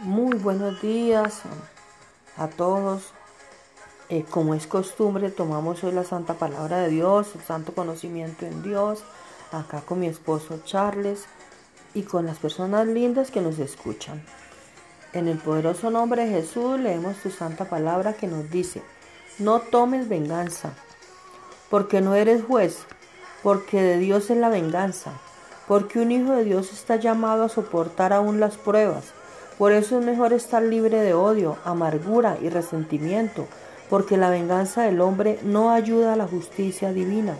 Muy buenos días a todos. Eh, como es costumbre, tomamos hoy la santa palabra de Dios, el santo conocimiento en Dios, acá con mi esposo Charles y con las personas lindas que nos escuchan. En el poderoso nombre de Jesús leemos tu santa palabra que nos dice, no tomes venganza, porque no eres juez, porque de Dios es la venganza porque un hijo de Dios está llamado a soportar aún las pruebas. Por eso es mejor estar libre de odio, amargura y resentimiento, porque la venganza del hombre no ayuda a la justicia divina.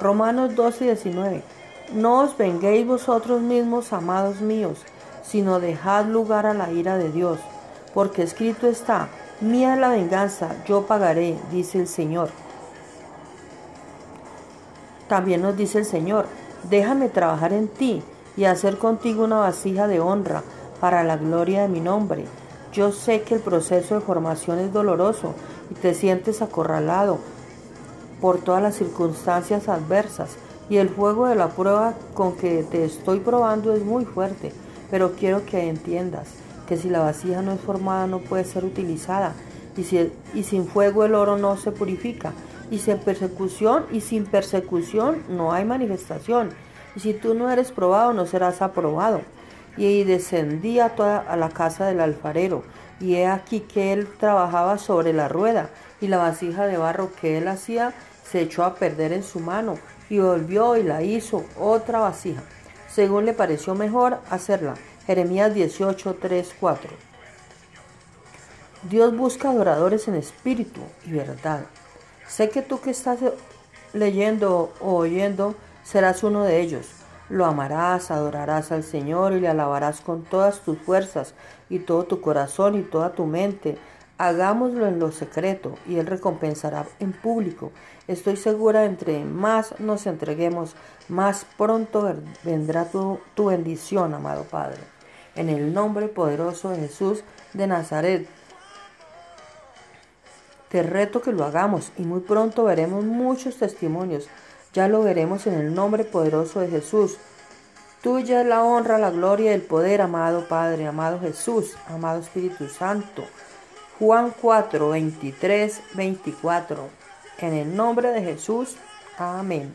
Romanos 12 y 19. No os venguéis vosotros mismos, amados míos, sino dejad lugar a la ira de Dios, porque escrito está, mía la venganza, yo pagaré, dice el Señor. También nos dice el Señor, Déjame trabajar en ti y hacer contigo una vasija de honra para la gloria de mi nombre. Yo sé que el proceso de formación es doloroso y te sientes acorralado por todas las circunstancias adversas y el fuego de la prueba con que te estoy probando es muy fuerte, pero quiero que entiendas que si la vasija no es formada no puede ser utilizada y, si, y sin fuego el oro no se purifica y sin persecución y sin persecución no hay manifestación. Y si tú no eres probado, no serás aprobado. Y descendía toda a la casa del alfarero, y he aquí que él trabajaba sobre la rueda, y la vasija de barro que él hacía se echó a perder en su mano, y volvió y la hizo otra vasija, según le pareció mejor hacerla. Jeremías 18, 3, 4. Dios busca adoradores en espíritu y verdad. Sé que tú que estás leyendo o oyendo serás uno de ellos. Lo amarás, adorarás al Señor y le alabarás con todas tus fuerzas y todo tu corazón y toda tu mente. Hagámoslo en lo secreto y Él recompensará en público. Estoy segura, entre más nos entreguemos, más pronto vendrá tu, tu bendición, amado Padre. En el nombre poderoso de Jesús de Nazaret, te reto que lo hagamos y muy pronto veremos muchos testimonios. Ya lo veremos en el nombre poderoso de Jesús. Tuya es la honra, la gloria y el poder, amado Padre, amado Jesús, amado Espíritu Santo. Juan 4, 23, 24. En el nombre de Jesús. Amén.